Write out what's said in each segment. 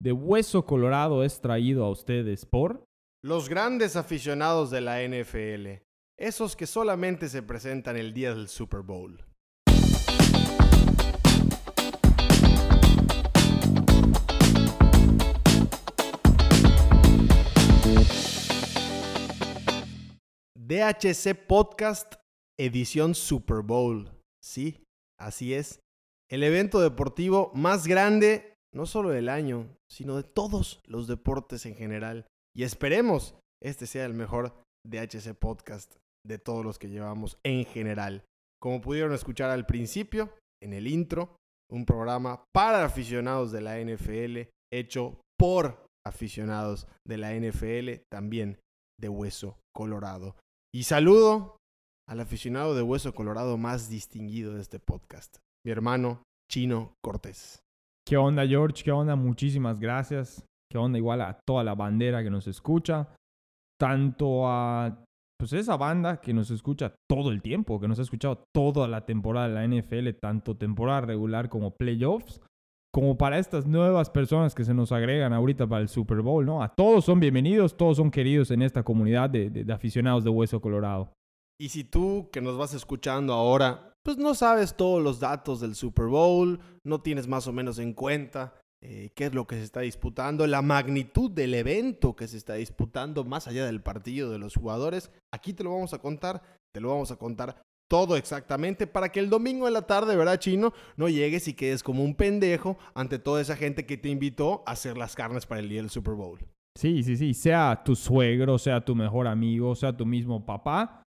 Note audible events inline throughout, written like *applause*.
de Hueso Colorado es traído a ustedes por... Los grandes aficionados de la NFL, esos que solamente se presentan el día del Super Bowl. DHC Podcast edición Super Bowl. Sí, así es. El evento deportivo más grande, no solo del año, sino de todos los deportes en general. Y esperemos este sea el mejor DHC Podcast de todos los que llevamos en general. Como pudieron escuchar al principio, en el intro, un programa para aficionados de la NFL, hecho por aficionados de la NFL, también de Hueso Colorado. Y saludo al aficionado de Hueso Colorado más distinguido de este podcast, mi hermano Chino Cortés. ¿Qué onda, George? ¿Qué onda? Muchísimas gracias. ¿Qué onda? Igual a toda la bandera que nos escucha. Tanto a pues esa banda que nos escucha todo el tiempo, que nos ha escuchado toda la temporada de la NFL, tanto temporada regular como playoffs, como para estas nuevas personas que se nos agregan ahorita para el Super Bowl, ¿no? A todos son bienvenidos, todos son queridos en esta comunidad de, aficionados de Hueso Colorado. Y si tú que nos vas escuchando ahora, pues no sabes todos los datos del Super Bowl, no tienes más o menos en cuenta eh, qué es lo que se está disputando, la magnitud del evento que se está disputando más allá del partido de los jugadores, aquí te lo vamos a contar, te lo vamos a contar todo exactamente para que el domingo en la tarde, ¿verdad, chino? No llegues y quedes como un pendejo ante toda esa gente que te invitó a hacer las carnes para el día del Super Bowl. Sí, sí, sí, sea tu suegro, sea tu mejor amigo, sea tu mismo papá.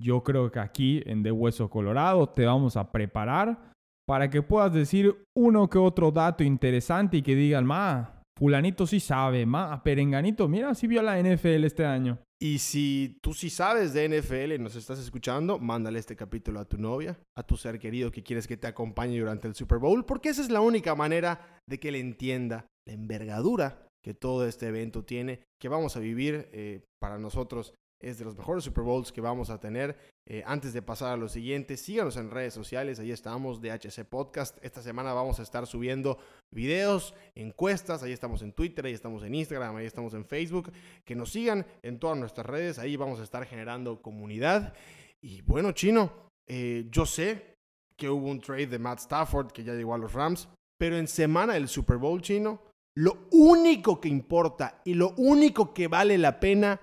Yo creo que aquí en De Hueso Colorado te vamos a preparar para que puedas decir uno que otro dato interesante y que digan, ma, fulanito sí sabe, ma, perenganito, mira, sí vio la NFL este año. Y si tú sí sabes de NFL y nos estás escuchando, mándale este capítulo a tu novia, a tu ser querido que quieres que te acompañe durante el Super Bowl, porque esa es la única manera de que él entienda la envergadura que todo este evento tiene, que vamos a vivir eh, para nosotros es de los mejores Super Bowls que vamos a tener. Eh, antes de pasar a lo siguiente, síganos en redes sociales, ahí estamos, DHC Podcast. Esta semana vamos a estar subiendo videos, encuestas, ahí estamos en Twitter, ahí estamos en Instagram, ahí estamos en Facebook. Que nos sigan en todas nuestras redes, ahí vamos a estar generando comunidad. Y bueno, chino, eh, yo sé que hubo un trade de Matt Stafford que ya llegó a los Rams, pero en semana del Super Bowl chino, lo único que importa y lo único que vale la pena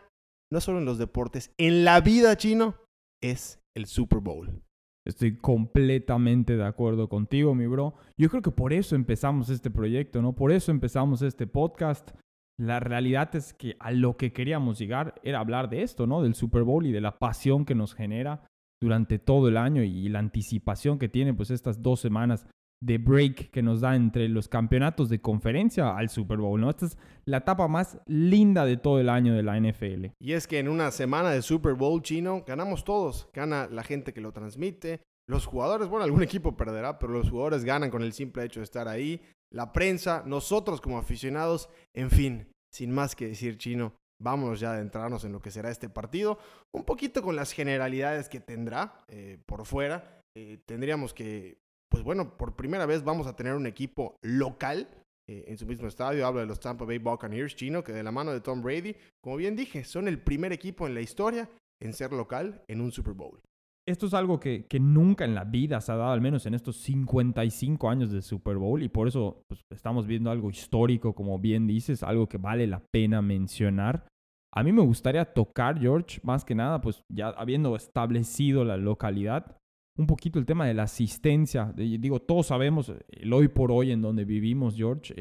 no solo en los deportes, en la vida chino, es el Super Bowl. Estoy completamente de acuerdo contigo, mi bro. Yo creo que por eso empezamos este proyecto, ¿no? Por eso empezamos este podcast. La realidad es que a lo que queríamos llegar era hablar de esto, ¿no? Del Super Bowl y de la pasión que nos genera durante todo el año y la anticipación que tiene pues estas dos semanas de break que nos da entre los campeonatos de conferencia al Super Bowl, ¿no? Esta es la etapa más linda de todo el año de la NFL. Y es que en una semana de Super Bowl chino ganamos todos, gana la gente que lo transmite, los jugadores, bueno, algún *laughs* equipo perderá, pero los jugadores ganan con el simple hecho de estar ahí, la prensa, nosotros como aficionados, en fin, sin más que decir chino, vámonos ya a adentrarnos en lo que será este partido, un poquito con las generalidades que tendrá eh, por fuera. Eh, tendríamos que pues bueno, por primera vez vamos a tener un equipo local eh, en su mismo estadio. Hablo de los Tampa Bay Buccaneers chino, que de la mano de Tom Brady, como bien dije, son el primer equipo en la historia en ser local en un Super Bowl. Esto es algo que, nunca en la vida se ha dado, al menos en estos 55 años de Super Bowl, y por eso pues, estamos viendo algo histórico, como bien dices, algo que vale la pena mencionar. A mí me gustaría tocar, George, más que nada, pues ya habiendo establecido la localidad, un poquito el tema de la asistencia. digo, todos sabemos el hoy por hoy en donde vivimos, George,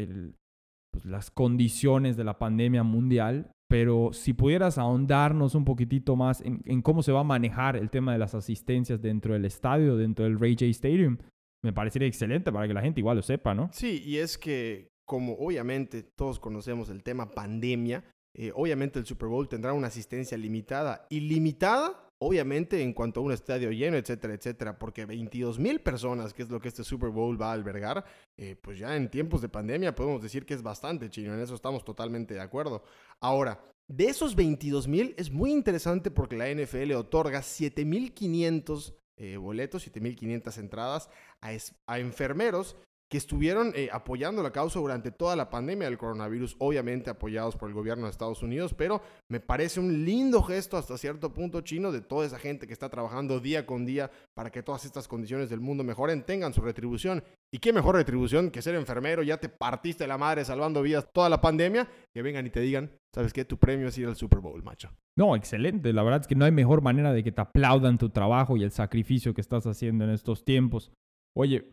pues, las condiciones de la pandemia mundial, pero si pudieras ahondarnos un poquitito más en, cómo se va a manejar el tema de las asistencias dentro del estadio, dentro del Ray J Stadium, me parecería excelente para que la gente igual lo sepa, ¿no? Sí, y es que como obviamente todos conocemos el tema pandemia, eh, obviamente el Super Bowl tendrá una asistencia limitada. Ilimitada Obviamente, en cuanto a un estadio lleno, etcétera, etcétera, porque 22 mil personas, que es lo que este Super Bowl va a albergar, eh, pues ya en tiempos de pandemia podemos decir que es bastante chino, en eso estamos totalmente de acuerdo. Ahora, de esos 22 mil es muy interesante porque la NFL otorga 7.500 eh, boletos, 7.500 entradas a, a enfermeros que estuvieron eh, apoyando la causa durante toda la pandemia del coronavirus, obviamente apoyados por el gobierno de Estados Unidos, pero me parece un lindo gesto hasta cierto punto chino de toda esa gente que está trabajando día con día para que todas estas condiciones del mundo mejoren, tengan su retribución. Y qué mejor retribución que ser enfermero, ya te partiste la madre salvando vidas toda la pandemia, que vengan y te digan, ¿sabes qué? Tu premio es ir al Super Bowl, macho. No, excelente. La verdad es que no hay mejor manera de que te aplaudan tu trabajo y el sacrificio que estás haciendo en estos tiempos. Oye,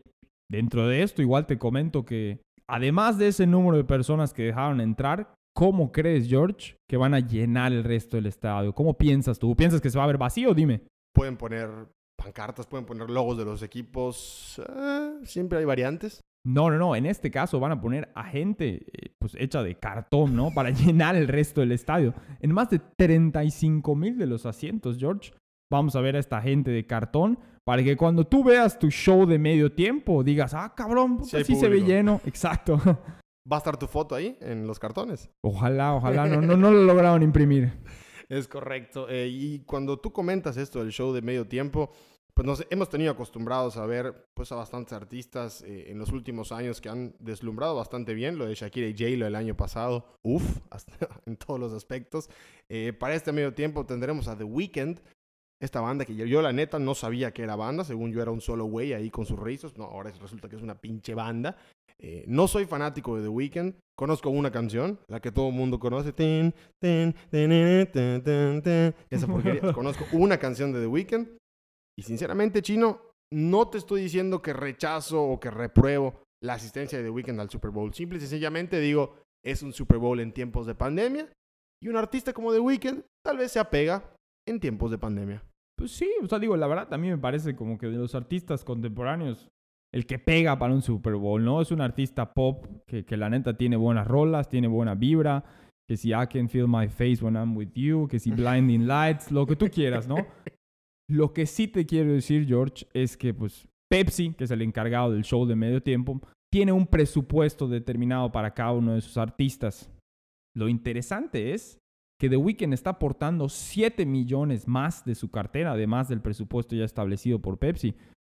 Dentro de esto, igual te comento que, además de ese número de personas que dejaron entrar, ¿cómo crees, George, que van a llenar el resto del estadio? ¿Cómo piensas tú? ¿Piensas que se va a ver vacío? Dime. Pueden poner pancartas, pueden poner logos de los equipos. Eh, siempre hay variantes. No, no, no. En este caso van a poner a gente eh, pues, hecha de cartón, ¿no? *laughs* Para llenar el resto del estadio. En más de 35 mil de los asientos, George, vamos a ver a esta gente de cartón para que cuando tú veas tu show de medio tiempo digas, ah, cabrón, sí, se ve lleno. *laughs* Exacto. ¿Va a estar tu foto ahí en los cartones? Ojalá, ojalá. No, no, *laughs* no lo lograron imprimir. Es correcto. Eh, y cuando tú comentas esto del show de medio tiempo, pues nos hemos tenido acostumbrados a ver pues a bastantes artistas eh, en los últimos años que han deslumbrado bastante bien. Lo de Shakira y J-Lo el año pasado, uff, *laughs* en todos los aspectos. Eh, para este medio tiempo tendremos a The Weeknd, esta banda que yo, la neta no sabía que era banda, según yo era un solo güey ahí con sus rizos, no, ahora resulta que es una pinche banda. Eh, no soy fanático de The Weeknd, conozco una canción, la que todo el mundo conoce, esa porquería, *laughs* conozco una canción de The Weeknd y sinceramente, Chino, no te estoy diciendo que rechazo o que repruebo la asistencia de The Weeknd al Super Bowl, simple y sencillamente digo, es un Super Bowl en tiempos de pandemia y un artista como The Weeknd tal vez se apega en tiempos de pandemia. Pues sí, o sea, digo, la verdad, mí me parece como que de los artistas contemporáneos, el que pega para un Super Bowl, ¿no? Es un artista pop que, que la neta tiene buenas rolas, tiene buena vibra, que si I can feel my face when I'm with you, que si blinding *laughs* lights, lo que tú quieras, ¿no? Lo que sí te quiero decir, George, es que pues Pepsi, que es el encargado del show de medio tiempo, tiene un presupuesto determinado para cada uno de sus artistas. Lo interesante es que The Weeknd está aportando 7 millones más de su cartera, además del presupuesto ya establecido por Pepsi,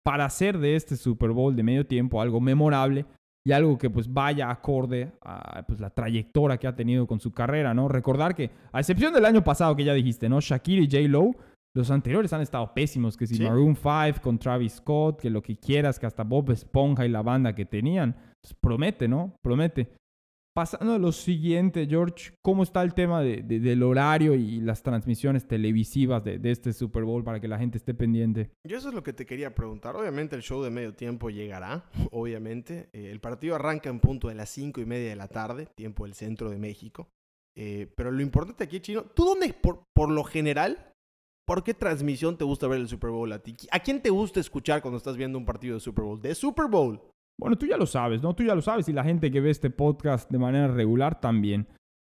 para hacer de este Super Bowl de medio tiempo algo memorable y algo que pues vaya acorde a pues, la trayectoria que ha tenido con su carrera, ¿no? Recordar que, a excepción del año pasado que ya dijiste, ¿no? Shakira y J. Lo, los anteriores han estado pésimos, que si Maroon 5 con Travis Scott, que lo que quieras, que hasta Bob Esponja y la banda que tenían, pues, promete, ¿no? Promete. Pasando a lo siguiente, George, ¿cómo está el tema del horario y las transmisiones televisivas de, este Super Bowl para que la gente esté pendiente? Yo eso es lo que te quería preguntar. Obviamente el show de medio tiempo llegará, obviamente. Eh, el partido arranca en punto de las 5 y media de la tarde, tiempo del centro de México. Eh, pero lo importante aquí, Chino, ¿tú dónde, por, por lo general, por qué transmisión te gusta ver el Super Bowl a ti? ¿A quién te gusta escuchar cuando estás viendo un partido de Super Bowl? De Super Bowl. Bueno, tú ya lo sabes, ¿no? Tú ya lo sabes y la gente que ve este podcast de manera regular también.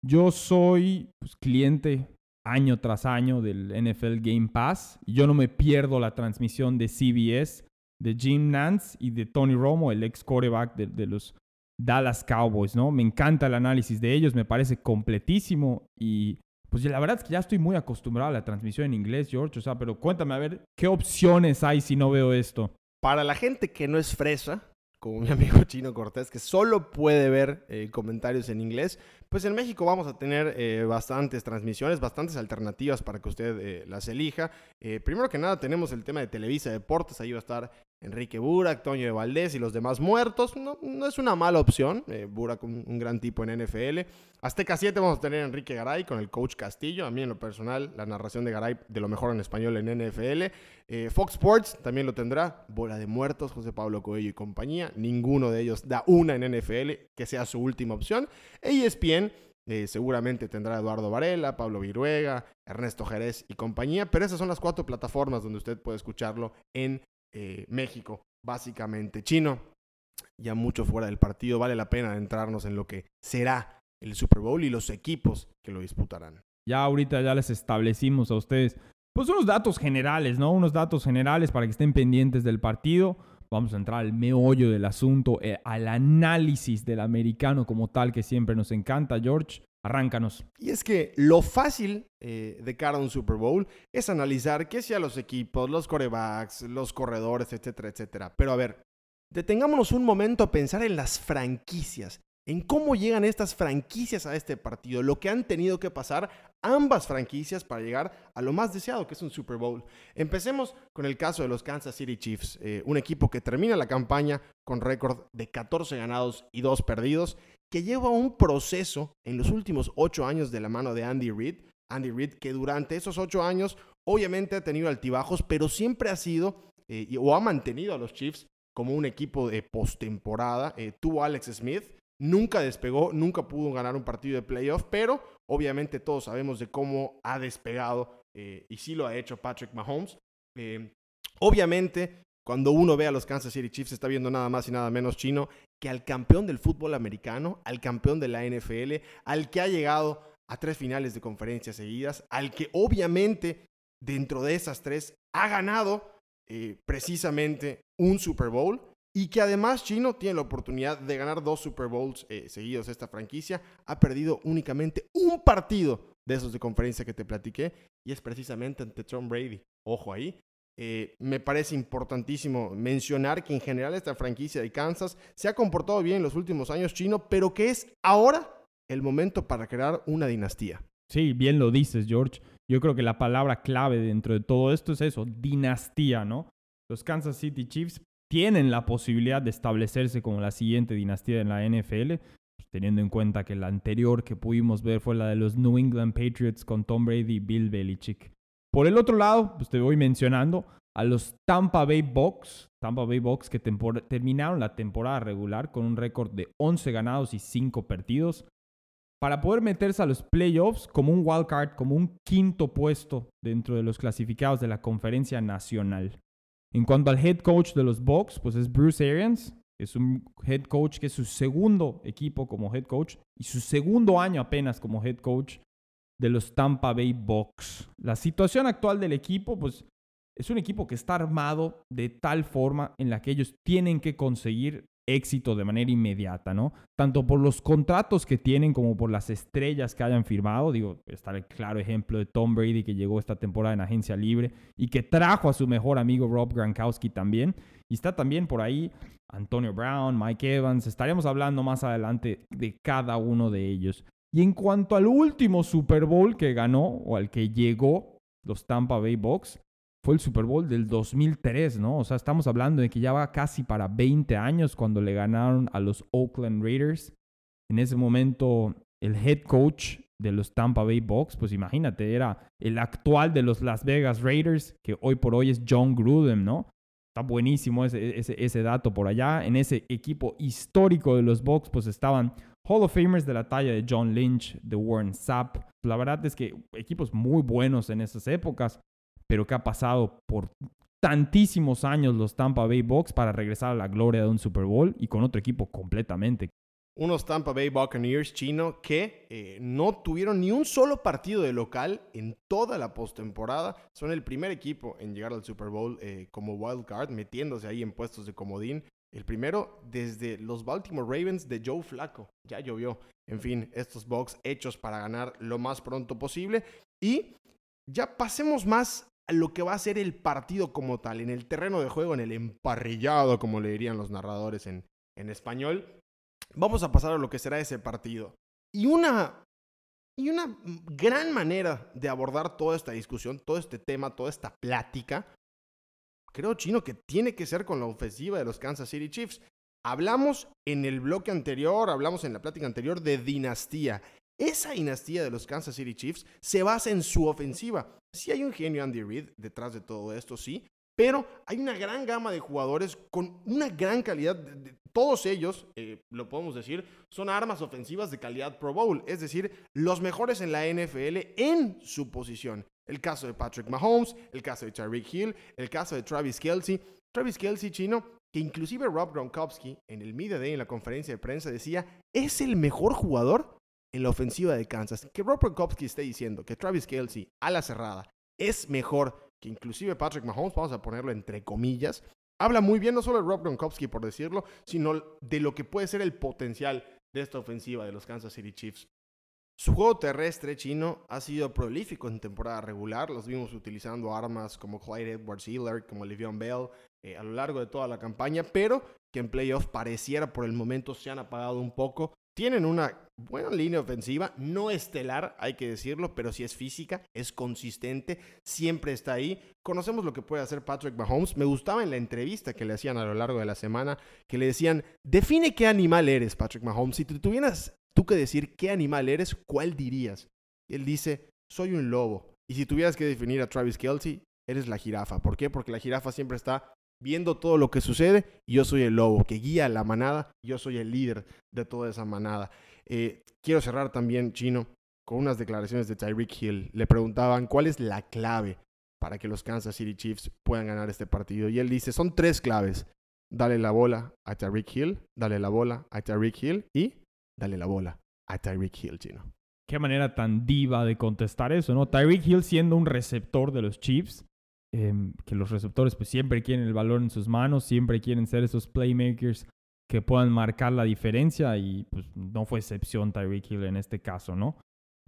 Yo soy pues, cliente año tras año del NFL Game Pass. Yo no me pierdo la transmisión de CBS, de Jim Nance y de Tony Romo, el ex quarterback de, de los Dallas Cowboys, ¿no? Me encanta el análisis de ellos, me parece completísimo y pues la verdad es que ya estoy muy acostumbrado a la transmisión en inglés, George, o sea, pero cuéntame a ver, ¿qué opciones hay si no veo esto? Para la gente que no es fresa, como mi *laughs* amigo Chino Cortés, que solo puede ver eh, comentarios en inglés, pues en México vamos a tener eh, bastantes transmisiones, bastantes alternativas para que usted eh, las elija. primero que nada tenemos el tema de Televisa Deportes, ahí va a estar Enrique Burak, Toño de Valdés y los demás muertos. No, no es una mala opción. Eh, Burak, un, un, gran tipo en NFL. Azteca 7 vamos a tener a Enrique Garay con el coach Castillo. A mí en lo personal, la narración de Garay de lo mejor en español en NFL. Eh, Fox Sports también lo tendrá. Bola de muertos, José Pablo Coelho y compañía. Ninguno de ellos da una en NFL que sea su última opción. ESPN eh, seguramente tendrá Eduardo Varela, Pablo Viruega, Ernesto Jerez y compañía, pero esas son las cuatro plataformas donde usted puede escucharlo en eh, México, básicamente. Chino, ya mucho fuera del partido, vale la pena entrarnos en lo que será el Super Bowl y los equipos que lo disputarán. Ya ahorita ya les establecimos a ustedes pues unos datos generales, ¿no? Unos datos generales para que estén pendientes del partido. Vamos a entrar al meollo del asunto, eh, al análisis del americano como tal que siempre nos encanta, George. Arráncanos. Y es que lo fácil eh, de cara a un Super Bowl es analizar qué sea los equipos, los corebacks, los corredores, etcétera, etcétera. Pero a ver, detengámonos un momento a pensar en las franquicias, en cómo llegan estas franquicias a este partido, lo que han tenido que pasar ambas franquicias para llegar a lo más deseado, que es un Super Bowl. Empecemos con el caso de los Kansas City Chiefs, eh, un equipo que termina la campaña con récord de 14 ganados y 2 perdidos, que lleva un proceso en los últimos 8 años de la mano de Andy Reid. Andy Reid que durante esos 8 años obviamente ha tenido altibajos, pero siempre ha sido eh, o ha mantenido a los Chiefs como un equipo de postemporada. Eh, tuvo Alex Smith, nunca despegó, nunca pudo ganar un partido de playoff, pero obviamente todos sabemos de cómo ha despegado eh, y sí lo ha hecho Patrick Mahomes. Eh, obviamente, cuando uno ve a los Kansas City Chiefs, está viendo nada más y nada menos chino que al campeón del fútbol americano, al campeón de la NFL, al que ha llegado a tres finales de conferencias seguidas, al que obviamente dentro de esas tres ha ganado eh, precisamente un Super Bowl y que además Chino tiene la oportunidad de ganar dos Super Bowls eh, seguidos esta franquicia. Ha perdido únicamente un partido de esos de conferencia que te platiqué y es precisamente ante Tom Brady. Ojo ahí. Eh, me parece importantísimo mencionar que en general esta franquicia de Kansas se ha comportado bien en los últimos años chino, pero que es ahora el momento para crear una dinastía. Sí, bien lo dices, George. Yo creo que la palabra clave dentro de todo esto es eso, dinastía, ¿no? Los Kansas City Chiefs tienen la posibilidad de establecerse como la siguiente dinastía en la NFL, pues, teniendo en cuenta que la anterior que pudimos ver fue la de los New England Patriots con Tom Brady y Bill Belichick. Por el otro lado, pues te voy mencionando a los Tampa Bay Bucks, Tampa Bay Bucks que terminaron la temporada regular con un récord de 11 ganados y 5 perdidos para poder meterse a los playoffs como un wild card, como un quinto puesto dentro de los clasificados de la conferencia nacional. En cuanto al head coach de los Bucks, pues es Bruce Arians. Es un head coach que es su segundo equipo como head coach y su segundo año apenas como head coach de los Tampa Bay Bucks. La situación actual del equipo, pues es un equipo que está armado de tal forma en la que ellos tienen que conseguir éxito de manera inmediata, ¿no? Tanto por los contratos que tienen como por las estrellas que hayan firmado. Digo, está el claro ejemplo de Tom Brady que llegó esta temporada en agencia libre y que trajo a su mejor amigo Rob Gronkowski también. Y está también por ahí Antonio Brown, Mike Evans. Estaremos hablando más adelante de cada uno de ellos. Y en cuanto al último Super Bowl que ganó o al que llegó los Tampa Bay Bucks, fue el Super Bowl del 2003, ¿no? O sea, estamos hablando de que ya va casi para 20 años cuando le ganaron a los Oakland Raiders. En ese momento, el head coach de los Tampa Bay Bucks, pues imagínate, era el actual de los Las Vegas Raiders, que hoy por hoy es John Gruden, ¿no? Está buenísimo ese, ese, dato por allá. En ese equipo histórico de los Bucks, pues estaban Hall of Famers de la talla de John Lynch, de Warren Sapp. La verdad es que equipos muy buenos en esas épocas pero que ha pasado por tantísimos años los Tampa Bay Bucks para regresar a la gloria de un Super Bowl y con otro equipo completamente. Unos Tampa Bay Buccaneers chino que eh, no tuvieron ni un solo partido de local en toda la postemporada. Son el primer equipo en llegar al Super Bowl eh, como wild card, metiéndose ahí en puestos de comodín. El primero desde los Baltimore Ravens de Joe Flacco. Ya llovió. En fin, estos Bucks hechos para ganar lo más pronto posible. Y ya pasemos más lo que va a ser el partido como tal, en el terreno de juego, en el emparrillado, como le dirían los narradores en, español. Vamos a pasar a lo que será ese partido. Y una, y una gran manera de abordar toda esta discusión, todo este tema, toda esta plática, creo, Chino, que tiene que ser con la ofensiva de los Kansas City Chiefs. Hablamos en el bloque anterior, hablamos en la plática anterior de dinastía. Esa dinastía de los Kansas City Chiefs se basa en su ofensiva. Sí hay un genio Andy Reid detrás de todo esto, sí, pero hay una gran gama de jugadores con una gran calidad. todos ellos, eh, lo podemos decir, son armas ofensivas de calidad Pro Bowl, es decir, los mejores en la NFL en su posición. El caso de Patrick Mahomes, el caso de Tyreek Hill, el caso de Travis Kelsey. Travis Kelsey, chino, que inclusive Rob Gronkowski en el Media Day en la conferencia de prensa decía, es el mejor jugador en la ofensiva de Kansas. Que Rob Gronkowski esté diciendo que Travis Kelsey a la cerrada es mejor que inclusive Patrick Mahomes, vamos a ponerlo entre comillas, habla muy bien no solo de Rob Gronkowski por decirlo, sino de lo que puede ser el potencial de esta ofensiva de los Kansas City Chiefs. Su juego terrestre chino ha sido prolífico en temporada regular. Los vimos utilizando armas como Clyde Edwards Hiller, como Le'Veon Bell eh, a lo largo de toda la campaña, pero que en playoff pareciera por el momento se han apagado un poco. Tienen una buena línea ofensiva, no estelar, hay que decirlo, pero sí es física, es consistente, siempre está ahí. Conocemos lo que puede hacer Patrick Mahomes. Me gustaba en la entrevista que le hacían a lo largo de la semana, que le decían, define qué animal eres, Patrick Mahomes. Si tuvieras tú que decir qué animal eres, ¿cuál dirías? él dice, soy un lobo. Y si tuvieras que definir a Travis Kelsey, eres la jirafa. ¿Por qué? Porque la jirafa siempre está viendo todo lo que sucede yo soy el lobo que guía la manada, yo soy el líder de toda esa manada. Eh, quiero cerrar también, Chino, con unas declaraciones de Tyreek Hill. Le preguntaban cuál es la clave para que los Kansas City Chiefs puedan ganar este partido. Y él dice, son tres claves. Dale la bola a Tyreek Hill, dale la bola a Tyreek Hill y dale la bola a Tyreek Hill, Chino. Qué manera tan diva de contestar eso, ¿no? Tyreek Hill siendo un receptor de los Chiefs, Em, que los receptores pues siempre quieren el valor en sus manos, siempre quieren ser esos playmakers que puedan marcar la diferencia y pues no fue excepción Tyreek Hill en este caso, ¿no?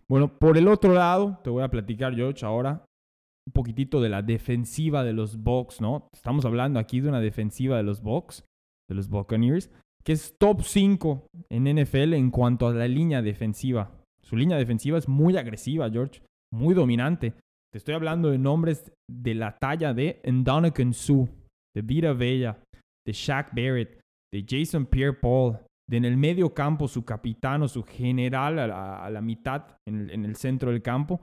Bueno, por el otro lado, te voy a platicar, George, ahora un poquitito de la defensiva de los Bucks, ¿no? Estamos hablando aquí de una defensiva de los Bucks, de los Buccaneers, que es top 5 en NFL en cuanto a la línea defensiva. Su línea defensiva es muy agresiva, George, muy dominante. Te estoy hablando de nombres de la talla de Ndonaghan Sue, de Vita Vella, de Shaq Barrett, de Jason Pierre-Paul, de en el medio campo su capitán o su general a la, mitad en el, centro del campo,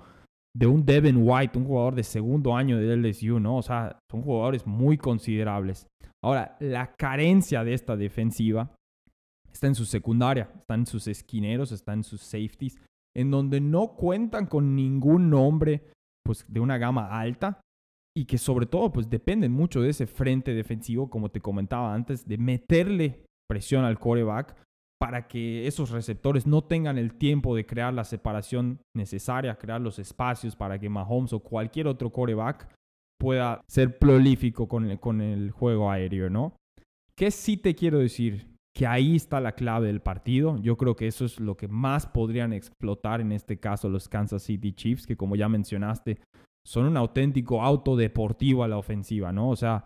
de un Devin White, un jugador de segundo año de LSU, ¿no? O sea, son jugadores muy considerables. Ahora, la carencia de esta defensiva está en su secundaria, está en sus esquineros, está en sus safeties, en donde no cuentan con ningún nombre pues, de una gama alta y que sobre todo pues dependen mucho de ese frente defensivo, como te comentaba antes, de meterle presión al coreback para que esos receptores no tengan el tiempo de crear la separación necesaria, crear los espacios para que Mahomes o cualquier otro coreback pueda ser prolífico con el, con el juego aéreo, ¿no? ¿Qué sí te quiero decir? Que ahí está la clave del partido. Yo creo que eso es lo que más podrían explotar en este caso los Kansas City Chiefs, que como ya mencionaste, son un auténtico auto deportivo a la ofensiva, ¿no? O sea,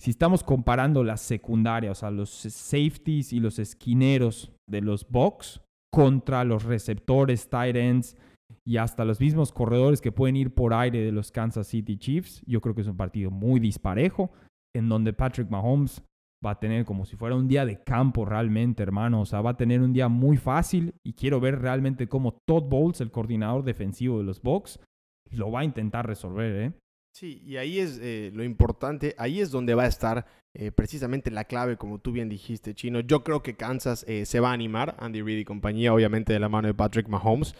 si estamos comparando la secundaria, o sea, los safeties y los esquineros de los Bucks contra los receptores, tight ends y hasta los mismos corredores que pueden ir por aire de los Kansas City Chiefs, yo creo que es un partido muy disparejo, en donde Patrick Mahomes va a tener como si fuera un día de campo realmente, hermano. O sea, va a tener un día muy fácil y quiero ver realmente cómo Todd Bowles, el coordinador defensivo de los Bucks, lo va a intentar resolver, ¿eh? Sí, y ahí es eh, lo importante, ahí es donde va a estar eh, precisamente la clave, como tú bien dijiste, Chino. Yo creo que Kansas eh, se va a animar, Andy Reid y compañía, obviamente de la mano de Patrick Mahomes,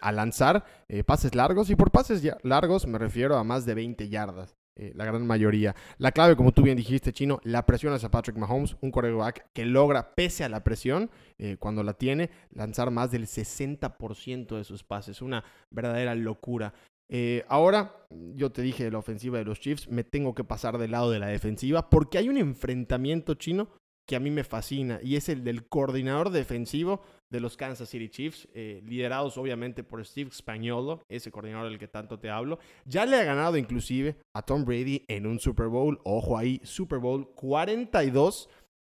a lanzar pases largos, y por pases largos me refiero a más de 20 yardas. La gran mayoría. La clave, como tú bien dijiste, Chino, la presión hacia Patrick Mahomes, un quarterback que logra, pese a la presión, cuando la tiene, lanzar más del 60% de sus pases. Una verdadera locura. Eh, ahora, yo te dije de la ofensiva de los Chiefs, me tengo que pasar del lado de la defensiva porque hay un enfrentamiento chino que a mí me fascina y es el del coordinador defensivo de los Kansas City Chiefs, eh, liderados obviamente por Steve Spagnuolo, ese coordinador del que tanto te hablo. Ya le ha ganado inclusive a Tom Brady en un Super Bowl, ojo ahí, Super Bowl 42,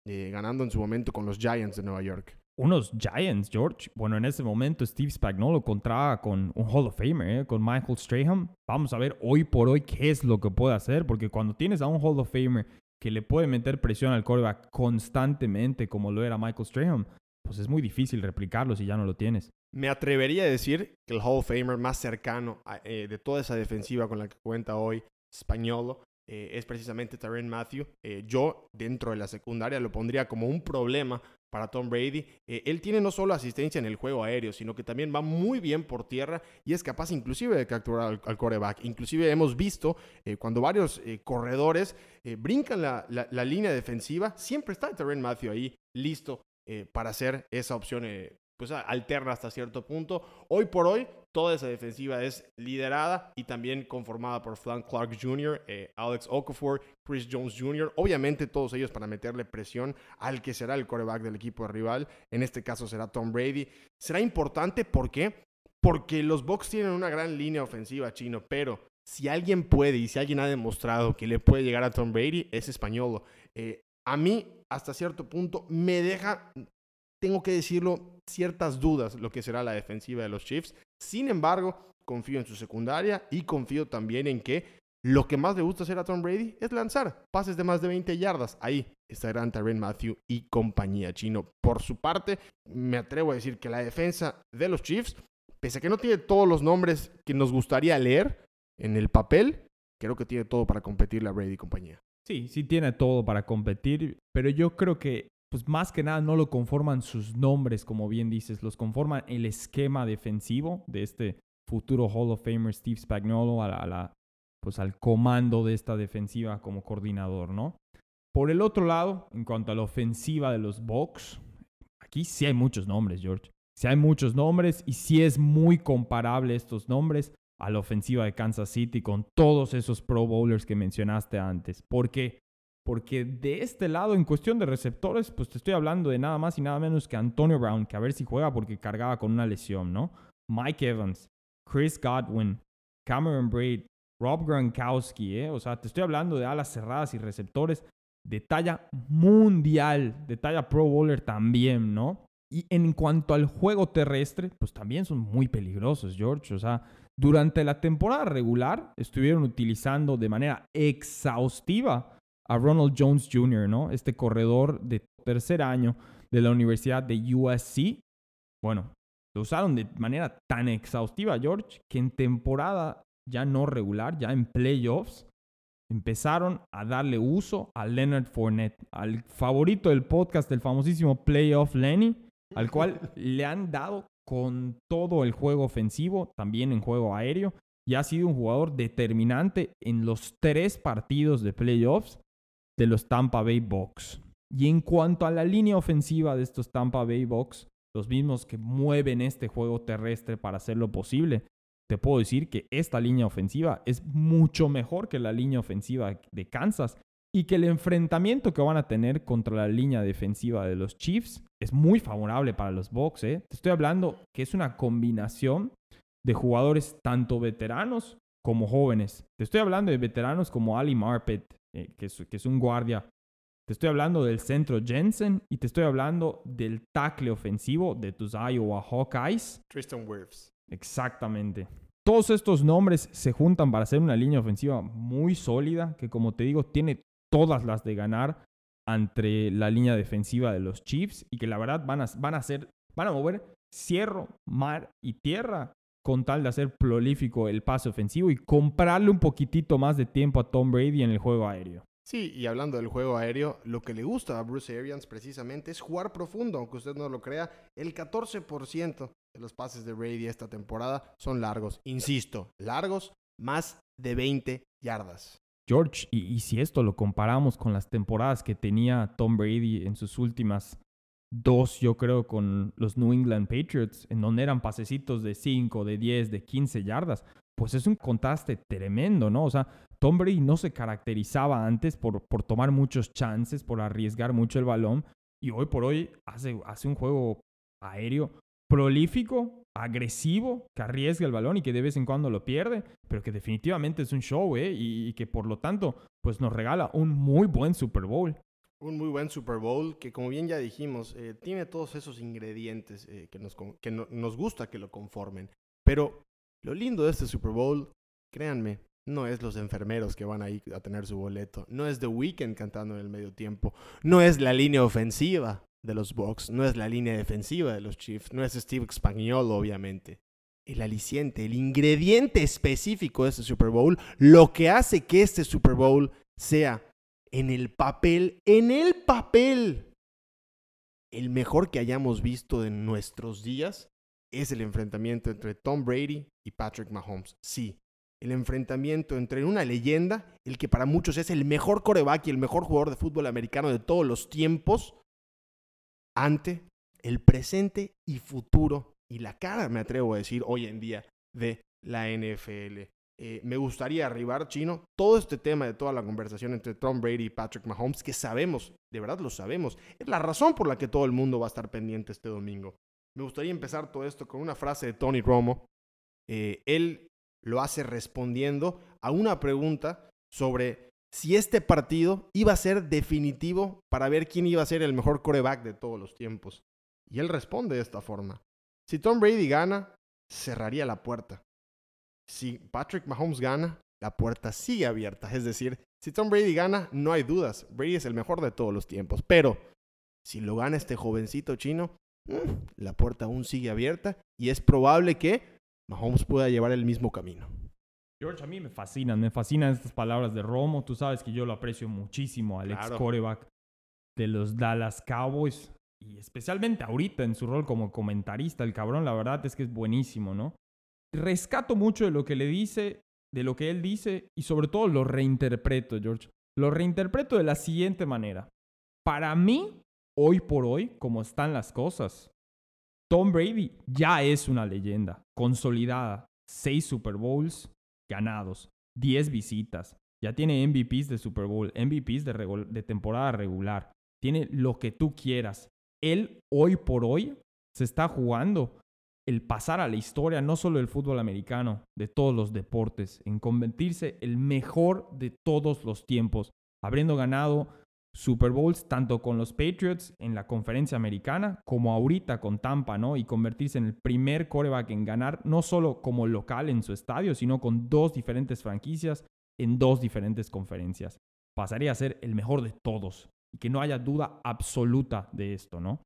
eh, ganando en su momento con los Giants de Nueva York unos Giants, George. Bueno, en ese momento Steve Spagnuolo contraba con un Hall of Famer, ¿eh? con Michael Strahan. Vamos a ver hoy por hoy qué es lo que puede hacer, porque cuando tienes a un Hall of Famer que le puede meter presión al quarterback constantemente, como lo era Michael Strahan, pues es muy difícil replicarlo si ya no lo tienes. Me atrevería a decir que el Hall of Famer más cercano eh, de toda esa defensiva con la que cuenta hoy Spagnuolo eh, es precisamente Tyrann Matthew. yo, dentro de la secundaria, lo pondría como un problema para Tom Brady. Eh, él tiene no solo asistencia en el juego aéreo, sino que también va muy bien por tierra y es capaz inclusive de capturar al, coreback. Inclusive hemos visto eh, cuando varios eh, corredores brincan la, la, línea defensiva, siempre está Terren Matthew ahí listo para hacer esa opción pues alterna hasta cierto punto. Hoy por hoy, toda esa defensiva es liderada y también conformada por Frank Clark Jr., eh, Alex Okafor, Chris Jones Jr., obviamente todos ellos para meterle presión al que será el coreback del equipo rival, en este caso será Tom Brady. Será importante, ¿por qué? porque los Bucks tienen una gran línea ofensiva chino, pero si alguien puede y si alguien ha demostrado que le puede llegar a Tom Brady, es español. Eh, a mí, hasta cierto punto, me deja, tengo que decirlo, ciertas dudas lo que será la defensiva de los Chiefs. Sin embargo, confío en su secundaria y confío también en que lo que más le gusta hacer a Tom Brady es lanzar pases de más de 20 yardas. Ahí estarán Tyrann Matthew y compañía chino. Por su parte, me atrevo a decir que la defensa de los Chiefs, pese a que no tiene todos los nombres que nos gustaría leer en el papel, creo que tiene todo para competir la Brady y compañía. Sí, sí tiene todo para competir, pero yo creo que pues más que nada no lo conforman sus nombres, como bien dices, los conforman el esquema defensivo de este futuro Hall of Famer Steve Spagnuolo a la, pues al comando de esta defensiva como coordinador, ¿no? Por el otro lado, en cuanto a la ofensiva de los Bucks, aquí sí hay muchos nombres, George. Sí hay muchos nombres y sí es muy comparable estos nombres a la ofensiva de Kansas City con todos esos Pro Bowlers que mencionaste antes. ¿Por qué? Porque de este lado, en cuestión de receptores, pues te estoy hablando de nada más y nada menos que Antonio Brown, que a ver si juega porque cargaba con una lesión, ¿no? Mike Evans, Chris Godwin, Cameron Braid, Rob Gronkowski, ¿eh? O sea, te estoy hablando de alas cerradas y receptores de talla mundial, de talla Pro Bowler también, ¿no? Y en cuanto al juego terrestre, pues también son muy peligrosos, George. O sea, durante la temporada regular estuvieron utilizando de manera exhaustiva a Ronald Jones Jr., ¿no? Este corredor de tercer año de la Universidad de USC. Bueno, lo usaron de manera tan exhaustiva, George, que en temporada ya no regular, ya en playoffs, empezaron a darle uso a Leonard Fournette, al favorito del podcast, el famosísimo Playoff Lenny, al cual *laughs* le han dado con todo el juego ofensivo, también en juego aéreo, y ha sido un jugador determinante en los tres partidos de playoffs de los Tampa Bay Bucks. Y en cuanto a la línea ofensiva de estos Tampa Bay Bucks, los mismos que mueven este juego terrestre para hacerlo posible, te puedo decir que esta línea ofensiva es mucho mejor que la línea ofensiva de Kansas y que el enfrentamiento que van a tener contra la línea defensiva de los Chiefs es muy favorable para los Bucks. ¿eh? Te estoy hablando que es una combinación de jugadores tanto veteranos como jóvenes. Te estoy hablando de veteranos como Ali Marpet, eh, que, es, que es un guardia. Te estoy hablando del centro Jensen y te estoy hablando del tackle ofensivo de tus Iowa Hawkeyes. Tristan Wirfs. Exactamente. Todos estos nombres se juntan para hacer una línea ofensiva muy sólida que como te digo tiene todas las de ganar ante la línea defensiva de los Chiefs y que la verdad van a, van a hacer, van a mover cierro, mar y tierra con tal de hacer prolífico el pase ofensivo y comprarle un poquitito más de tiempo a Tom Brady en el juego aéreo. Sí, y hablando del juego aéreo, lo que le gusta a Bruce Arians precisamente es jugar profundo, aunque usted no lo crea. El 14% de los pases de Brady esta temporada son largos. Insisto, largos, más de 20 yardas. George, y, si esto lo comparamos con las temporadas que tenía Tom Brady en sus últimas dos, yo creo, con los New England Patriots, en donde eran pasecitos de 5, de 10, de 15 yardas, pues es un contraste tremendo, ¿no? O sea, Tom Brady no se caracterizaba antes por, por tomar muchos chances, por arriesgar mucho el balón, y hoy por hoy hace, hace un juego aéreo prolífico, agresivo, que arriesga el balón y que de vez en cuando lo pierde, pero que definitivamente es un show, ¿eh? Y, que por lo tanto, pues nos regala un muy buen Super Bowl. Un muy buen Super Bowl que, como bien ya dijimos, eh, tiene todos esos ingredientes eh, que, nos, que nos gusta que lo conformen. Pero lo lindo de este Super Bowl, créanme, no es los enfermeros que van a ir a tener su boleto, no es The Weeknd cantando en el medio tiempo, no es la línea ofensiva de los Bucks, no es la línea defensiva de los Chiefs, no es Steve Spagnuolo, obviamente. El aliciente, el ingrediente específico de este Super Bowl, lo que hace que este Super Bowl sea en el papel, en el papel, el mejor que hayamos visto en nuestros días, es el enfrentamiento entre Tom Brady y Patrick Mahomes. Sí, el enfrentamiento entre una leyenda, el que para muchos es el mejor coreback y el mejor jugador de fútbol americano de todos los tiempos, ante el presente y futuro y la cara, me atrevo a decir, hoy en día de la NFL. Eh, me gustaría arribar, Chino, todo este tema de toda la conversación entre Tom Brady y Patrick Mahomes, que sabemos, de verdad lo sabemos, es la razón por la que todo el mundo va a estar pendiente este domingo. Me gustaría empezar todo esto con una frase de Tony Romo. Eh, él lo hace respondiendo a una pregunta sobre si este partido iba a ser definitivo para ver quién iba a ser el mejor coreback de todos los tiempos. Y él responde de esta forma. Si Tom Brady gana, cerraría la puerta. Si Patrick Mahomes gana, la puerta sigue abierta. Es decir, si Tom Brady gana, no hay dudas. Brady es el mejor de todos los tiempos. Pero si lo gana este jovencito chino, mm, la puerta aún sigue abierta y es probable que Mahomes pueda llevar el mismo camino. George, a mí me fascinan, me fascinan estas palabras de Romo. Tú sabes que yo lo aprecio muchísimo al ex coreback de los Dallas Cowboys. Y especialmente ahorita en su rol como comentarista, el cabrón, la verdad es que es buenísimo, ¿no? Rescato mucho de lo que le dice, de lo que él dice, y sobre todo lo reinterpreto, George. Lo reinterpreto de la siguiente manera. Para mí, hoy por hoy, como están las cosas, Tom Brady ya es una leyenda, consolidada. Seis Super Bowls, ganados, 10 visitas, ya tiene MVPs de Super Bowl, MVPs de, de temporada regular, tiene lo que tú quieras. Él hoy por hoy se está jugando el pasar a la historia, no solo del fútbol americano, de todos los deportes, en convertirse el mejor de todos los tiempos, habiendo ganado Super Bowls tanto con los Patriots en la conferencia americana como ahorita con Tampa, ¿no? Y convertirse en el primer coreback en ganar no solo como local en su estadio, sino con dos diferentes franquicias en dos diferentes conferencias. Pasaría a ser el mejor de todos y que no haya duda absoluta de esto, ¿no?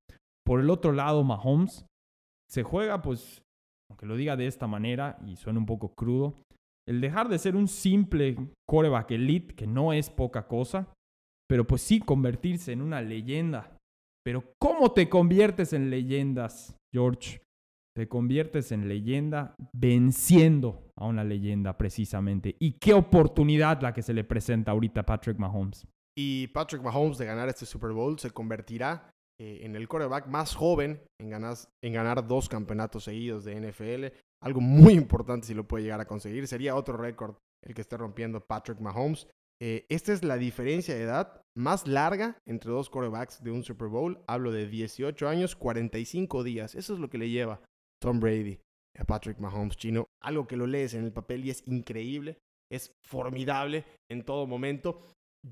Por el otro lado, Mahomes se juega, pues, aunque lo diga de esta manera y suena un poco crudo, el dejar de ser un simple coreback elite, que no es poca cosa, pero pues sí convertirse en una leyenda. Pero ¿cómo te conviertes en leyendas, George? Te conviertes en leyenda venciendo a una leyenda precisamente. Y qué oportunidad la que se le presenta ahorita a Patrick Mahomes. Y Patrick Mahomes de ganar este Super Bowl se convertirá eh, en el quarterback más joven en ganar, dos campeonatos seguidos de NFL. Algo muy importante si lo puede llegar a conseguir. Sería otro récord el que esté rompiendo Patrick Mahomes. Eh, esta es la diferencia de edad más larga entre dos quarterbacks de un Super Bowl. Hablo de 18 años, 45 días. Eso es lo que le lleva Tom Brady a Patrick Mahomes chino. Algo que lo lees en el papel y es increíble. Es formidable en todo momento.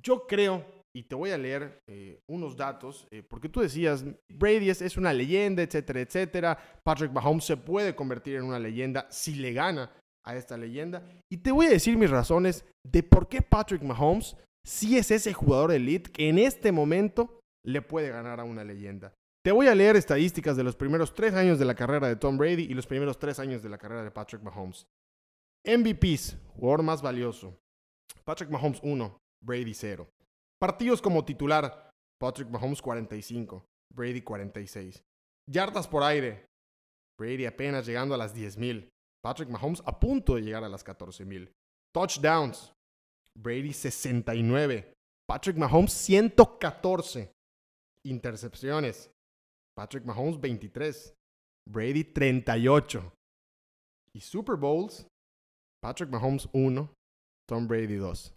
Yo creo, y te voy a leer eh, unos datos, eh, porque tú decías, Brady es, una leyenda, etcétera, etcétera. Patrick Mahomes se puede convertir en una leyenda si le gana a esta leyenda. Y te voy a decir mis razones de por qué Patrick Mahomes sí es ese jugador elite que en este momento le puede ganar a una leyenda. Te voy a leer estadísticas de los primeros tres años de la carrera de Tom Brady y los primeros tres años de la carrera de Patrick Mahomes. MVPs, jugador más valioso. Patrick Mahomes 1, Brady 0. Partidos como titular, Patrick Mahomes 45, Brady 46. Yardas por aire, Brady apenas llegando a las 10.000. Patrick Mahomes a punto de llegar a las 14.000. Touchdowns. Brady 69. Patrick Mahomes 114. Intercepciones. Patrick Mahomes 23. Brady 38. Y Super Bowls. Patrick Mahomes 1. Tom Brady 2.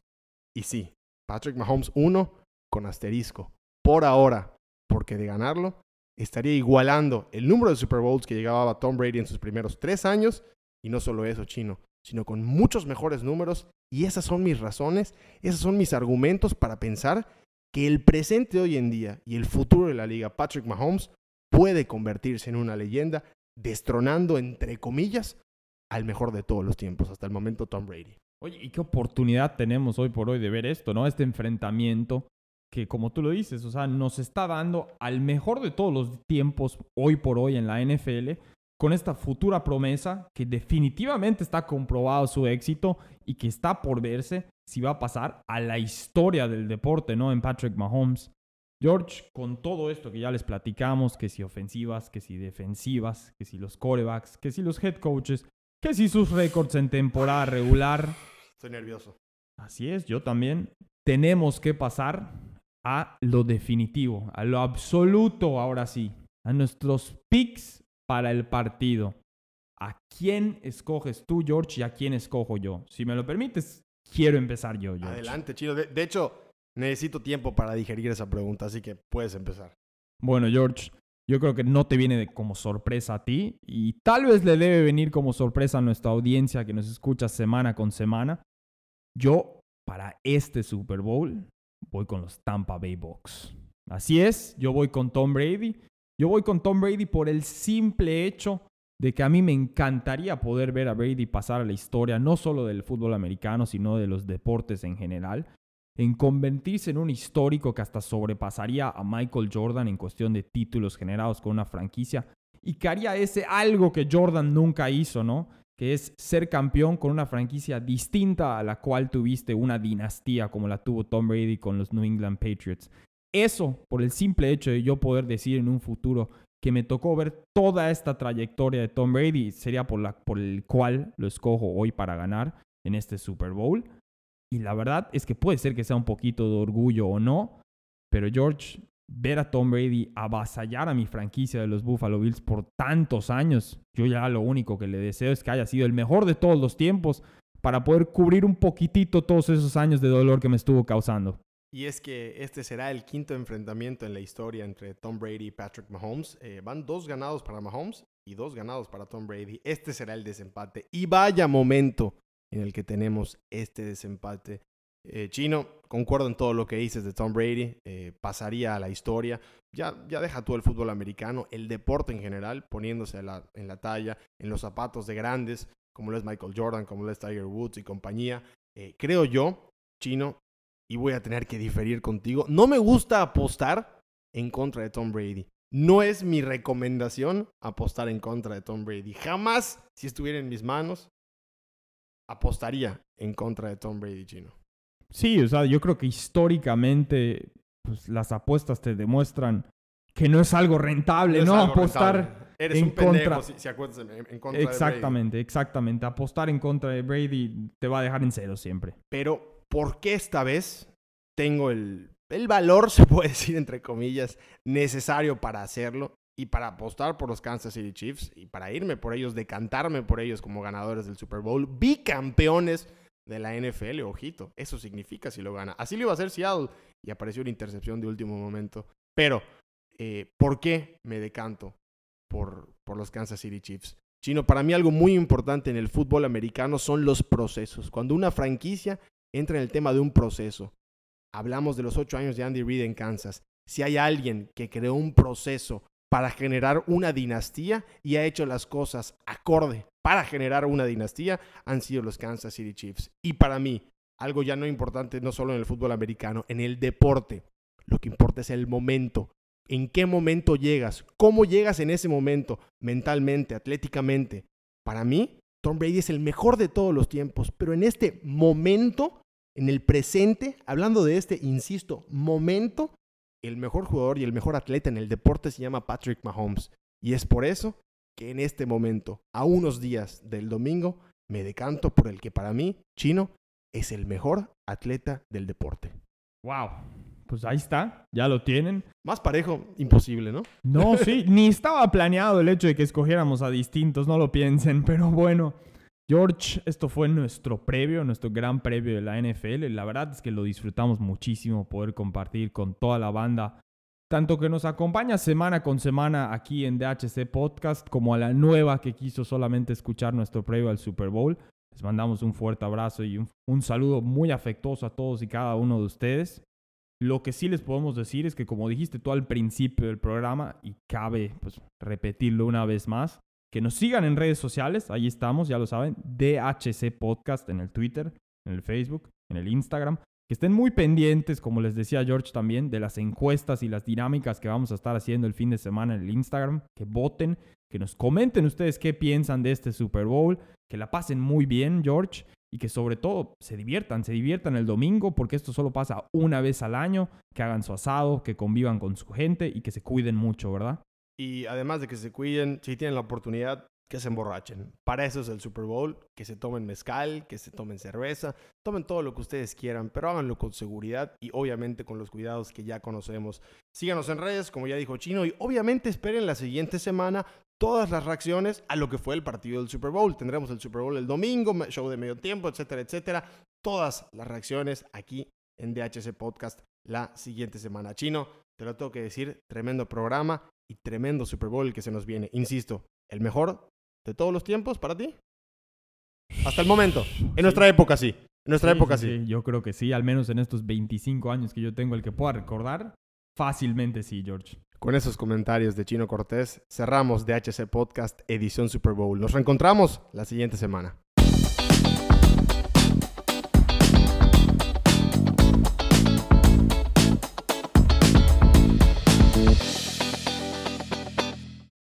Y sí, Patrick Mahomes 1 con asterisco. Por ahora. Porque de ganarlo, estaría igualando el número de Super Bowls que llegaba Tom Brady en sus primeros tres años y no solo eso, chino, sino con muchos mejores números. Y esas son mis razones, esos son mis argumentos para pensar que el presente hoy en día y el futuro de la liga, Patrick Mahomes, puede convertirse en una leyenda, destronando, entre comillas, al mejor de todos los tiempos, hasta el momento Tom Brady. Oye, ¿y qué oportunidad tenemos hoy por hoy de ver esto, no? Este enfrentamiento que, como tú lo dices, o sea, nos está dando al mejor de todos los tiempos hoy por hoy en la NFL con esta futura promesa que definitivamente está comprobado su éxito y que está por verse si va a pasar a la historia del deporte, ¿no? En Patrick Mahomes. George, con todo esto que ya les platicamos, que si ofensivas, que si defensivas, que si los corebacks, que si los head coaches, que si sus récords en temporada regular. Estoy nervioso. Así es, yo también. Tenemos que pasar a lo definitivo, a lo absoluto, ahora sí, a nuestros picks para el partido. ¿A quién escoges tú, George, y a quién escojo yo? Si me lo permites, quiero empezar yo, George. Adelante, Chino. De, hecho, necesito tiempo para digerir esa pregunta, así que puedes empezar. Bueno, George, Yo creo que no te viene como sorpresa a ti y tal vez le debe venir como sorpresa a nuestra audiencia que nos escucha semana con semana. Yo, para este Super Bowl, voy con los Tampa Bay Bucks. Así es, yo voy con Tom Brady. Yo voy con Tom Brady por el simple hecho de que a mí me encantaría poder ver a Brady pasar a la historia, no solo del fútbol americano, sino de los deportes en general, en convertirse en un histórico que hasta sobrepasaría a Michael Jordan en cuestión de títulos generados con una franquicia y que haría ese algo que Jordan nunca hizo, ¿no? Que es ser campeón con una franquicia distinta a la cual tuviste una dinastía como la tuvo Tom Brady con los New England Patriots. Eso, por el simple hecho de yo poder decir en un futuro que me tocó ver toda esta trayectoria de Tom Brady, sería por, la, por el cual lo escojo hoy para ganar en este Super Bowl. Y la verdad es que puede ser que sea un poquito de orgullo o no, pero George, ver a Tom Brady avasallar a mi franquicia de los Buffalo Bills por tantos años, yo ya lo único que le deseo es que haya sido el mejor de todos los tiempos para poder cubrir un poquitito todos esos años de dolor que me estuvo causando. Y es que este será el quinto enfrentamiento en la historia entre Tom Brady y Patrick Mahomes. Eh, van dos ganados para Mahomes y dos ganados para Tom Brady. Este será el desempate. Y vaya momento en el que tenemos este desempate. Eh, Chino, concuerdo en todo lo que dices de Tom Brady. Eh, pasaría a la historia. Ya, ya deja todo el fútbol americano, el deporte en general, poniéndose en la talla, en los zapatos de grandes, como lo es Michael Jordan, como lo es Tiger Woods y compañía. creo yo, Chino, y voy a tener que diferir contigo. No me gusta apostar en contra de Tom Brady. No es mi recomendación apostar en contra de Tom Brady. Jamás, si estuviera en mis manos, apostaría en contra de Tom Brady, chino. Sí, o sea, yo creo que históricamente pues, las apuestas te demuestran que no es algo rentable, ¿no? apostar en contra. Si, en contra exactamente, exactamente. Apostar en contra de Brady te va a dejar en cero siempre. Pero por qué esta vez tengo el, valor, *laughs* se puede decir entre comillas, necesario para hacerlo y para apostar por los Kansas City Chiefs y para irme por ellos, decantarme por ellos como ganadores del Super Bowl, bicampeones de la NFL, ojito, eso significa si lo gana. Así lo iba a hacer Seattle y apareció una intercepción de último momento. Pero, eh, ¿por qué me decanto por, por los Kansas City Chiefs? Chino, para mí algo muy importante en el fútbol americano son los procesos. Cuando una franquicia entra en el tema de un proceso. Hablamos de los ocho años de Andy Reid en Kansas. Si hay alguien que creó un proceso para generar una dinastía y ha hecho las cosas acorde para generar una dinastía, han sido los Kansas City Chiefs. Y para mí, algo ya no importante no solo en el fútbol americano, en el deporte, lo que importa es el momento. ¿En qué momento llegas? ¿Cómo llegas en ese momento? Mentalmente, atléticamente. Para mí, Tom Brady es el mejor de todos los tiempos, pero en este momento, en el presente, hablando de este, insisto, momento, el mejor jugador y el mejor atleta en el deporte se llama Patrick Mahomes. Y es por eso que en este momento, a unos días del domingo, me decanto por el que para mí, Chino, es el mejor atleta del deporte. ¡Wow! Pues ahí está, ya lo tienen. Más parejo, imposible, ¿no? No, sí, ni estaba planeado el hecho de que escogiéramos a distintos, no lo piensen, pero bueno. George, esto fue nuestro previo, nuestro gran previo de la NFL. La verdad es que lo disfrutamos muchísimo poder compartir con toda la banda, tanto que nos acompaña semana con semana aquí en DHC Podcast, como a la nueva que quiso solamente escuchar nuestro previo al Super Bowl. Les mandamos un fuerte abrazo y un, un saludo muy afectuoso a todos y cada uno de ustedes. Lo que sí les podemos decir es que como dijiste tú al principio del programa, y cabe pues, repetirlo una vez más, que nos sigan en redes sociales, ahí estamos, ya lo saben, DHC Podcast en el Twitter, en el Facebook, en el Instagram, que estén muy pendientes, como les decía George también, de las encuestas y las dinámicas que vamos a estar haciendo el fin de semana en el Instagram, que voten, que nos comenten ustedes qué piensan de este Super Bowl, que la pasen muy bien, George, y que sobre todo se diviertan, se diviertan el domingo porque esto solo pasa una vez al año, que hagan su asado, que convivan con su gente y que se cuiden mucho, ¿verdad? Y además de que se cuiden, si tienen la oportunidad, que se emborrachen. Para eso es el Super Bowl, que se tomen mezcal, que se tomen cerveza, tomen todo lo que ustedes quieran, pero háganlo con seguridad y obviamente con los cuidados que ya conocemos. Síganos en redes, como ya dijo Chino, y obviamente esperen la siguiente semana todas las reacciones a lo que fue el partido del Super Bowl. Tendremos el Super Bowl el domingo, show de medio tiempo, etcétera, etcétera. Todas las reacciones aquí en DHC Podcast la siguiente semana. Chino, te lo tengo que decir, tremendo programa. Y tremendo Super Bowl que se nos viene. Insisto, el mejor de todos los tiempos para ti. Hasta el momento. En nuestra época sí. En nuestra Sí, época sí, sí. sí, Yo creo que sí, al menos en estos 25 años que yo tengo, el que pueda recordar, fácilmente sí, George. Con esos comentarios de Chino Cortés, cerramos DHC Podcast edición Super Bowl. Nos reencontramos la siguiente semana.